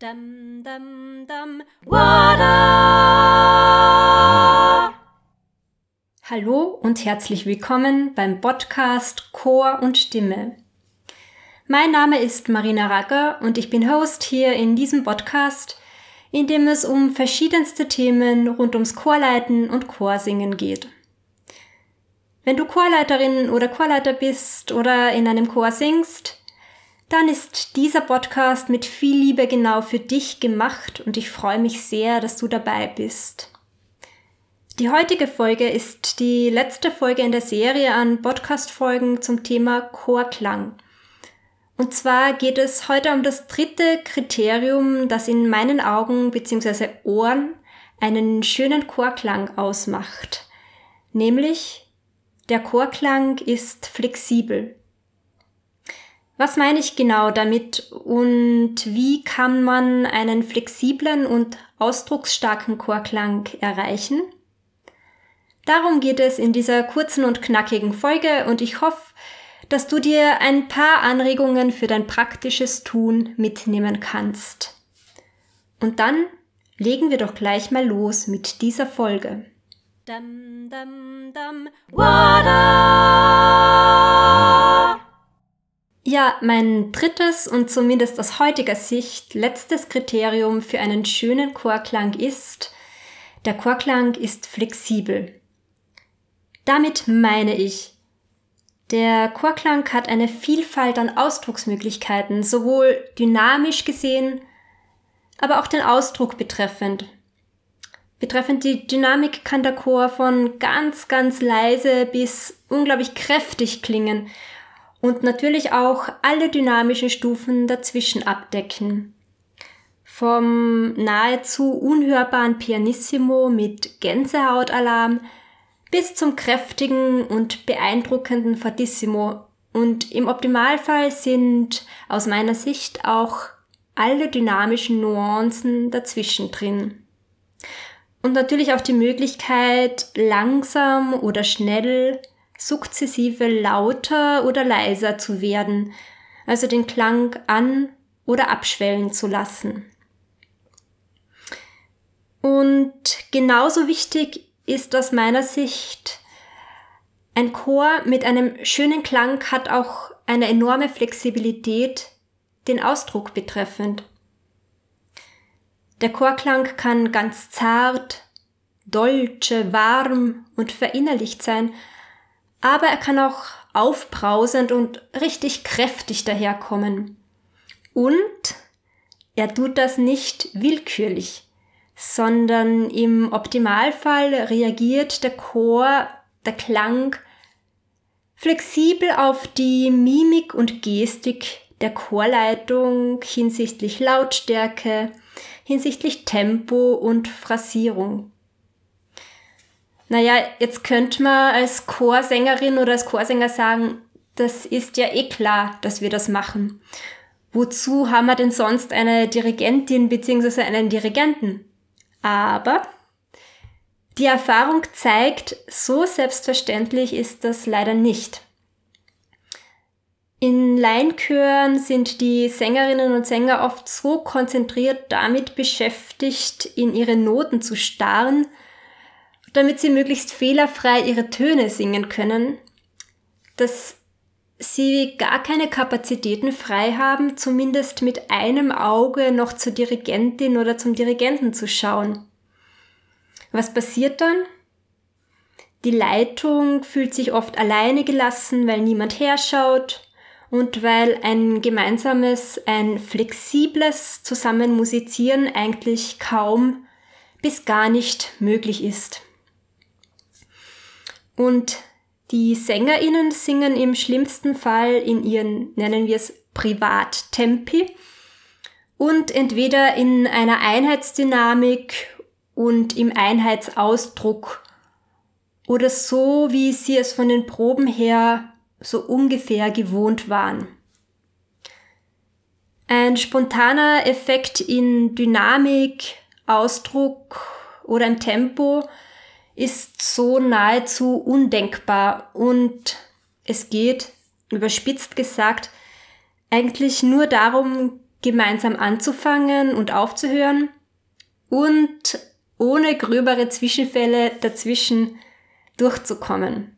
Dum, dum, dum, wada! Hallo und herzlich willkommen beim Podcast Chor und Stimme. Mein Name ist Marina Ragger und ich bin Host hier in diesem Podcast, in dem es um verschiedenste Themen rund ums Chorleiten und Chorsingen geht. Wenn du Chorleiterin oder Chorleiter bist oder in einem Chor singst, dann ist dieser Podcast mit viel Liebe genau für dich gemacht und ich freue mich sehr, dass du dabei bist. Die heutige Folge ist die letzte Folge in der Serie an Podcast-Folgen zum Thema Chorklang. Und zwar geht es heute um das dritte Kriterium, das in meinen Augen bzw. Ohren einen schönen Chorklang ausmacht. Nämlich, der Chorklang ist flexibel. Was meine ich genau damit und wie kann man einen flexiblen und ausdrucksstarken Chorklang erreichen? Darum geht es in dieser kurzen und knackigen Folge und ich hoffe, dass du dir ein paar Anregungen für dein praktisches Tun mitnehmen kannst. Und dann legen wir doch gleich mal los mit dieser Folge. Dum, dum, dum, ja, mein drittes und zumindest aus heutiger Sicht letztes Kriterium für einen schönen Chorklang ist, der Chorklang ist flexibel. Damit meine ich, der Chorklang hat eine Vielfalt an Ausdrucksmöglichkeiten, sowohl dynamisch gesehen, aber auch den Ausdruck betreffend. Betreffend die Dynamik kann der Chor von ganz, ganz leise bis unglaublich kräftig klingen und natürlich auch alle dynamischen Stufen dazwischen abdecken. Vom nahezu unhörbaren Pianissimo mit Gänsehautalarm bis zum kräftigen und beeindruckenden Fortissimo. Und im Optimalfall sind aus meiner Sicht auch alle dynamischen Nuancen dazwischen drin. Und natürlich auch die Möglichkeit, langsam oder schnell sukzessive lauter oder leiser zu werden, also den Klang an oder abschwellen zu lassen. Und genauso wichtig ist aus meiner Sicht, ein Chor mit einem schönen Klang hat auch eine enorme Flexibilität den Ausdruck betreffend. Der Chorklang kann ganz zart, dolce, warm und verinnerlicht sein aber er kann auch aufbrausend und richtig kräftig daherkommen. Und er tut das nicht willkürlich, sondern im Optimalfall reagiert der Chor, der Klang flexibel auf die Mimik und Gestik der Chorleitung hinsichtlich Lautstärke, hinsichtlich Tempo und Phrasierung. Naja, jetzt könnte man als Chorsängerin oder als Chorsänger sagen, das ist ja eh klar, dass wir das machen. Wozu haben wir denn sonst eine Dirigentin bzw. einen Dirigenten? Aber die Erfahrung zeigt, so selbstverständlich ist das leider nicht. In Laienchören sind die Sängerinnen und Sänger oft so konzentriert damit beschäftigt, in ihre Noten zu starren, damit sie möglichst fehlerfrei ihre Töne singen können, dass sie gar keine Kapazitäten frei haben, zumindest mit einem Auge noch zur Dirigentin oder zum Dirigenten zu schauen. Was passiert dann? Die Leitung fühlt sich oft alleine gelassen, weil niemand herschaut und weil ein gemeinsames, ein flexibles Zusammenmusizieren eigentlich kaum bis gar nicht möglich ist. Und die SängerInnen singen im schlimmsten Fall in ihren, nennen wir es, Privattempi und entweder in einer Einheitsdynamik und im Einheitsausdruck oder so, wie sie es von den Proben her so ungefähr gewohnt waren. Ein spontaner Effekt in Dynamik, Ausdruck oder im Tempo ist so nahezu undenkbar und es geht, überspitzt gesagt, eigentlich nur darum, gemeinsam anzufangen und aufzuhören und ohne gröbere Zwischenfälle dazwischen durchzukommen.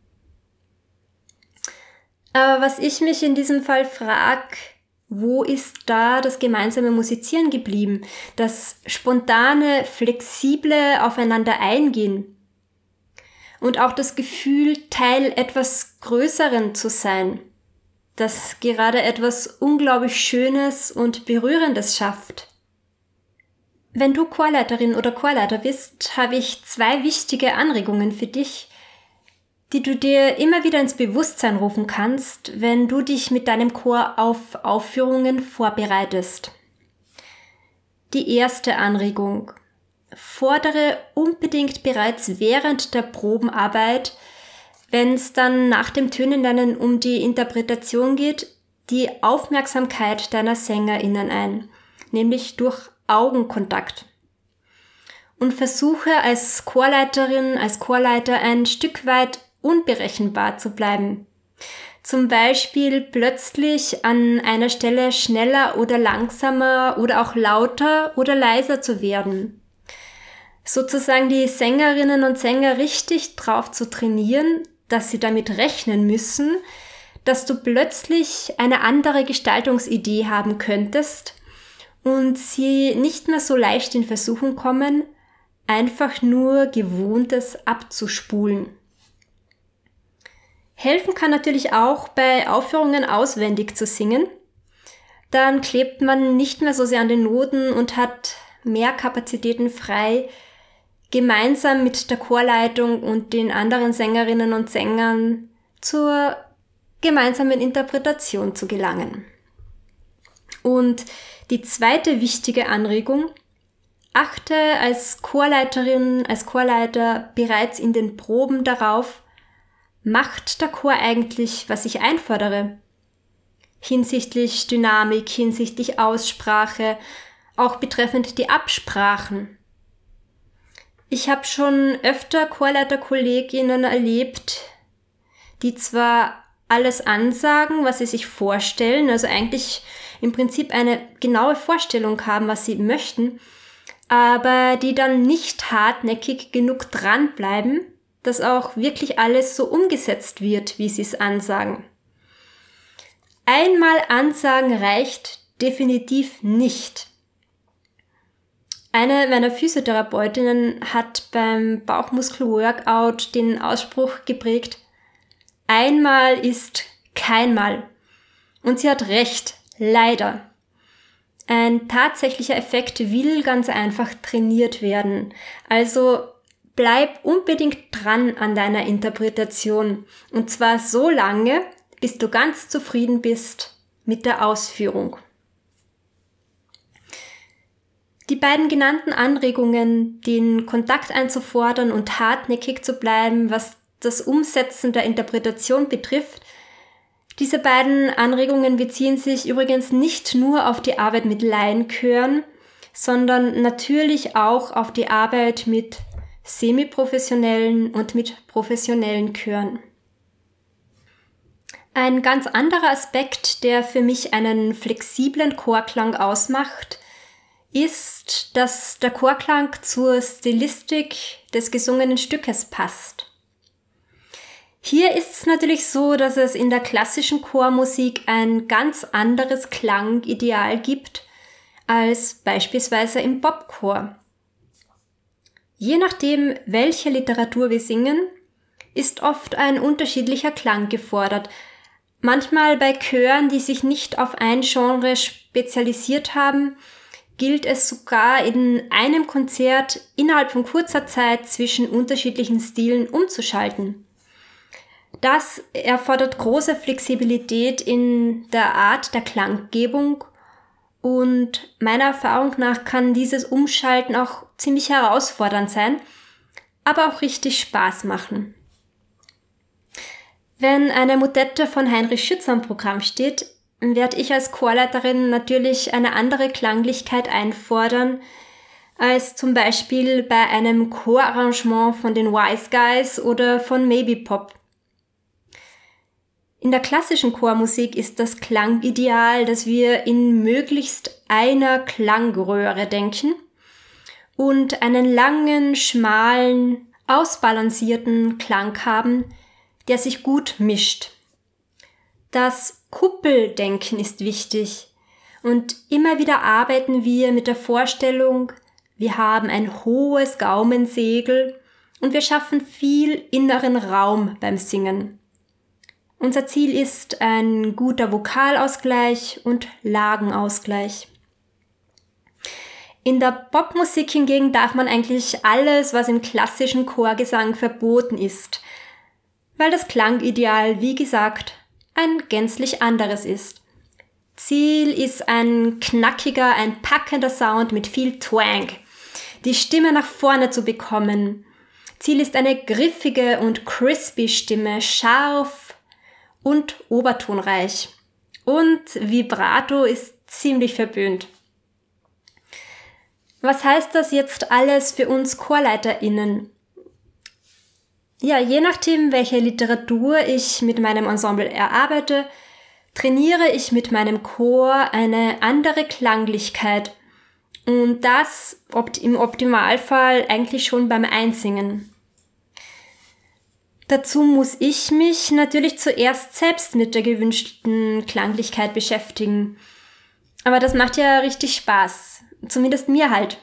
Aber was ich mich in diesem Fall frage, wo ist da das gemeinsame Musizieren geblieben? Das spontane, flexible Aufeinander eingehen? Und auch das Gefühl, Teil etwas Größeren zu sein, das gerade etwas unglaublich Schönes und Berührendes schafft. Wenn du Chorleiterin oder Chorleiter bist, habe ich zwei wichtige Anregungen für dich, die du dir immer wieder ins Bewusstsein rufen kannst, wenn du dich mit deinem Chor auf Aufführungen vorbereitest. Die erste Anregung. Fordere unbedingt bereits während der Probenarbeit, wenn es dann nach dem Tönenlernen um die Interpretation geht, die Aufmerksamkeit deiner SängerInnen ein, nämlich durch Augenkontakt und versuche als Chorleiterin, als Chorleiter ein Stück weit unberechenbar zu bleiben. Zum Beispiel plötzlich an einer Stelle schneller oder langsamer oder auch lauter oder leiser zu werden. Sozusagen die Sängerinnen und Sänger richtig drauf zu trainieren, dass sie damit rechnen müssen, dass du plötzlich eine andere Gestaltungsidee haben könntest und sie nicht mehr so leicht in Versuchung kommen, einfach nur Gewohntes abzuspulen. Helfen kann natürlich auch bei Aufführungen auswendig zu singen. Dann klebt man nicht mehr so sehr an den Noten und hat mehr Kapazitäten frei, gemeinsam mit der Chorleitung und den anderen Sängerinnen und Sängern zur gemeinsamen Interpretation zu gelangen. Und die zweite wichtige Anregung, achte als Chorleiterin, als Chorleiter bereits in den Proben darauf, Macht der Chor eigentlich, was ich einfordere? Hinsichtlich Dynamik, hinsichtlich Aussprache, auch betreffend die Absprachen. Ich habe schon öfter Chorleiterkolleginnen erlebt, die zwar alles ansagen, was sie sich vorstellen, also eigentlich im Prinzip eine genaue Vorstellung haben, was sie möchten, aber die dann nicht hartnäckig genug dranbleiben dass auch wirklich alles so umgesetzt wird, wie sie es ansagen. Einmal ansagen reicht definitiv nicht. Eine meiner Physiotherapeutinnen hat beim Bauchmuskel-Workout den Ausspruch geprägt, einmal ist keinmal. Und sie hat recht, leider. Ein tatsächlicher Effekt will ganz einfach trainiert werden. Also bleib unbedingt dran an deiner Interpretation. Und zwar so lange, bis du ganz zufrieden bist mit der Ausführung. Die beiden genannten Anregungen, den Kontakt einzufordern und hartnäckig zu bleiben, was das Umsetzen der Interpretation betrifft, diese beiden Anregungen beziehen sich übrigens nicht nur auf die Arbeit mit Laienchören, sondern natürlich auch auf die Arbeit mit semiprofessionellen und mit professionellen Chören. Ein ganz anderer Aspekt, der für mich einen flexiblen Chorklang ausmacht, ist, dass der Chorklang zur Stilistik des gesungenen Stückes passt. Hier ist es natürlich so, dass es in der klassischen Chormusik ein ganz anderes Klangideal gibt als beispielsweise im Popchor. Je nachdem, welche Literatur wir singen, ist oft ein unterschiedlicher Klang gefordert. Manchmal bei Chören, die sich nicht auf ein Genre spezialisiert haben, gilt es sogar in einem Konzert innerhalb von kurzer Zeit zwischen unterschiedlichen Stilen umzuschalten. Das erfordert große Flexibilität in der Art der Klanggebung und meiner Erfahrung nach kann dieses Umschalten auch ziemlich herausfordernd sein, aber auch richtig Spaß machen. Wenn eine Motette von Heinrich Schützer im Programm steht, werde ich als Chorleiterin natürlich eine andere Klanglichkeit einfordern, als zum Beispiel bei einem Chorarrangement von den Wise Guys oder von Maybe Pop. In der klassischen Chormusik ist das Klangideal, dass wir in möglichst einer Klangröhre denken und einen langen, schmalen, ausbalancierten Klang haben, der sich gut mischt. Das Kuppeldenken ist wichtig und immer wieder arbeiten wir mit der Vorstellung, wir haben ein hohes Gaumensegel und wir schaffen viel inneren Raum beim Singen. Unser Ziel ist ein guter Vokalausgleich und Lagenausgleich. In der Popmusik hingegen darf man eigentlich alles, was im klassischen Chorgesang verboten ist, weil das Klangideal, wie gesagt, ein gänzlich anderes ist. Ziel ist ein knackiger, ein packender Sound mit viel Twang. Die Stimme nach vorne zu bekommen. Ziel ist eine griffige und crispy Stimme, scharf, und obertonreich. Und Vibrato ist ziemlich verböhnt. Was heißt das jetzt alles für uns ChorleiterInnen? Ja, je nachdem, welche Literatur ich mit meinem Ensemble erarbeite, trainiere ich mit meinem Chor eine andere Klanglichkeit und das im Optimalfall eigentlich schon beim Einsingen. Dazu muss ich mich natürlich zuerst selbst mit der gewünschten Klanglichkeit beschäftigen. Aber das macht ja richtig Spaß. Zumindest mir halt.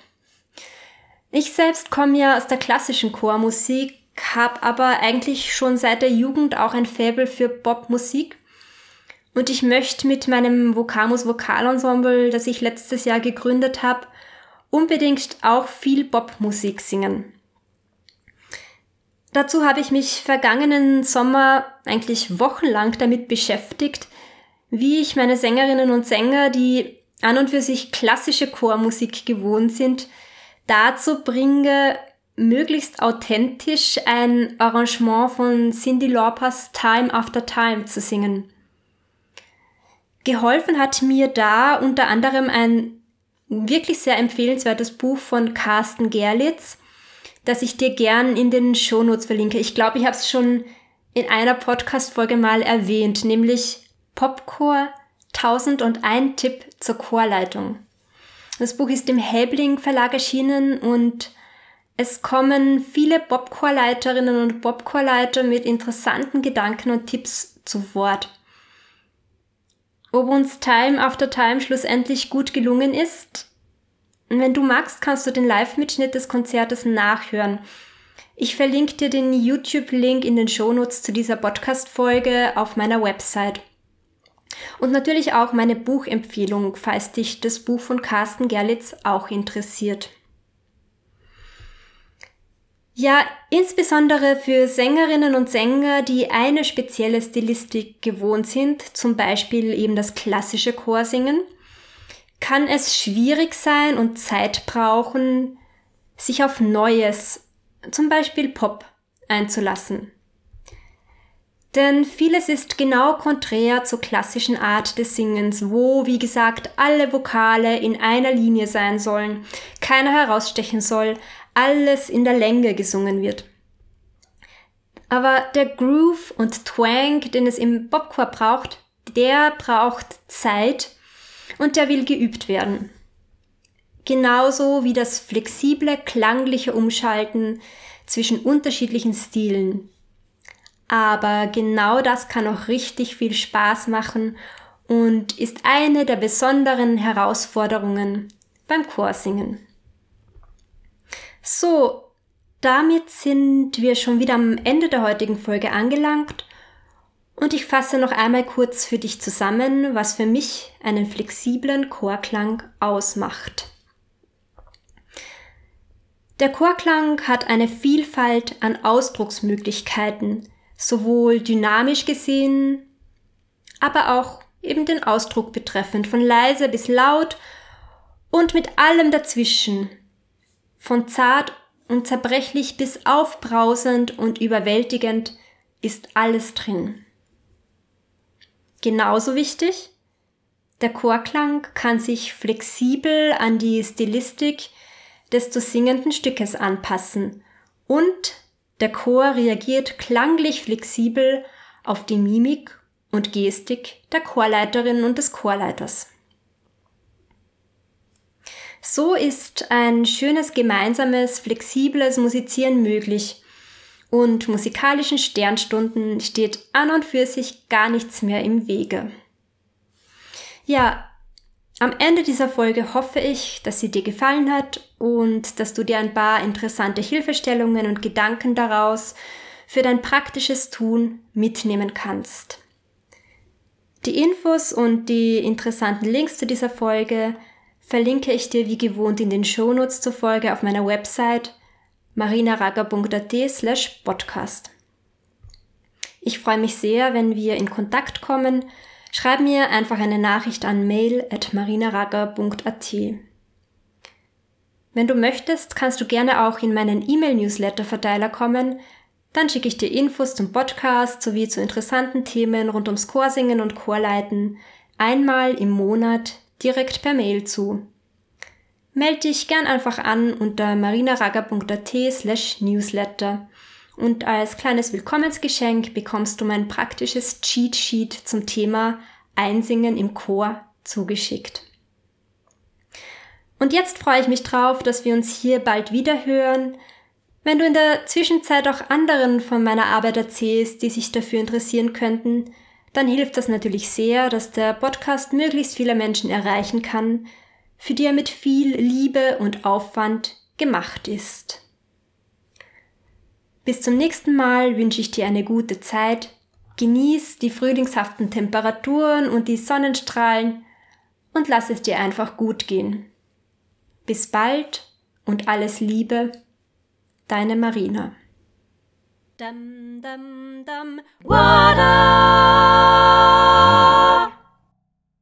Ich selbst komme ja aus der klassischen Chormusik, habe aber eigentlich schon seit der Jugend auch ein Faible für Popmusik. Und ich möchte mit meinem Vocamus Vokalensemble, das ich letztes Jahr gegründet habe, unbedingt auch viel Popmusik singen. Dazu habe ich mich vergangenen Sommer eigentlich wochenlang damit beschäftigt, wie ich meine Sängerinnen und Sänger, die an und für sich klassische Chormusik gewohnt sind, dazu bringe, möglichst authentisch ein Arrangement von Cindy Laupers Time After Time zu singen. Geholfen hat mir da unter anderem ein wirklich sehr empfehlenswertes Buch von Carsten Gerlitz, das ich dir gern in den Shownotes verlinke. Ich glaube, ich habe es schon in einer Podcast-Folge mal erwähnt, nämlich Popcore 1001 Tipp zur Chorleitung. Das Buch ist im Helbling Verlag erschienen und es kommen viele Popchorleiterinnen und Popchorleiter mit interessanten Gedanken und Tipps zu Wort. Ob uns Time after Time schlussendlich gut gelungen ist, wenn du magst, kannst du den Live-Mitschnitt des Konzertes nachhören. Ich verlinke dir den YouTube-Link in den Shownotes zu dieser Podcast-Folge auf meiner Website. Und natürlich auch meine Buchempfehlung, falls dich das Buch von Carsten Gerlitz auch interessiert. Ja, insbesondere für Sängerinnen und Sänger, die eine spezielle Stilistik gewohnt sind, zum Beispiel eben das klassische Chorsingen, kann es schwierig sein und Zeit brauchen, sich auf Neues, zum Beispiel Pop, einzulassen. Denn vieles ist genau konträr zur klassischen Art des Singens, wo, wie gesagt, alle Vokale in einer Linie sein sollen, keiner herausstechen soll, alles in der Länge gesungen wird. Aber der Groove und Twang, den es im Popcore braucht, der braucht Zeit und der will geübt werden. Genauso wie das flexible, klangliche Umschalten zwischen unterschiedlichen Stilen. Aber genau das kann auch richtig viel Spaß machen und ist eine der besonderen Herausforderungen beim Chorsingen. So, damit sind wir schon wieder am Ende der heutigen Folge angelangt und ich fasse noch einmal kurz für dich zusammen, was für mich einen flexiblen Chorklang ausmacht. Der Chorklang hat eine Vielfalt an Ausdrucksmöglichkeiten, sowohl dynamisch gesehen, aber auch eben den Ausdruck betreffend, von leise bis laut und mit allem dazwischen, von zart und zerbrechlich bis aufbrausend und überwältigend ist alles drin. Genauso wichtig, der Chorklang kann sich flexibel an die Stilistik des zu singenden Stückes anpassen und der Chor reagiert klanglich flexibel auf die Mimik und Gestik der Chorleiterin und des Chorleiters. So ist ein schönes gemeinsames, flexibles Musizieren möglich und musikalischen Sternstunden steht an und für sich gar nichts mehr im Wege. Ja, am Ende dieser Folge hoffe ich, dass sie dir gefallen hat und dass du dir ein paar interessante Hilfestellungen und Gedanken daraus für dein praktisches Tun mitnehmen kannst. Die Infos und die interessanten Links zu dieser Folge verlinke ich dir wie gewohnt in den Shownotes zur Folge auf meiner Website marinaraga.at slash podcast. Ich freue mich sehr, wenn wir in Kontakt kommen. Schreib mir einfach eine Nachricht an mail at marinaraga.at. Wenn du möchtest, kannst du gerne auch in meinen E-Mail-Newsletter-Verteiler kommen. Dann schicke ich dir Infos zum Podcast sowie zu interessanten Themen rund ums Chorsingen und Chorleiten einmal im Monat direkt per Mail zu. Melde dich gern einfach an unter marinaraga.at slash newsletter und als kleines Willkommensgeschenk bekommst du mein praktisches Cheat Sheet zum Thema Einsingen im Chor zugeschickt. Und jetzt freue ich mich drauf, dass wir uns hier bald wieder hören. Wenn du in der Zwischenzeit auch anderen von meiner Arbeit erzählst, die sich dafür interessieren könnten, dann hilft das natürlich sehr, dass der Podcast möglichst viele Menschen erreichen kann, für die er mit viel Liebe und Aufwand gemacht ist. Bis zum nächsten Mal wünsche ich dir eine gute Zeit, genieß die frühlingshaften Temperaturen und die Sonnenstrahlen und lass es dir einfach gut gehen. Bis bald und alles Liebe, deine Marina. Dum, dum, dum. Water.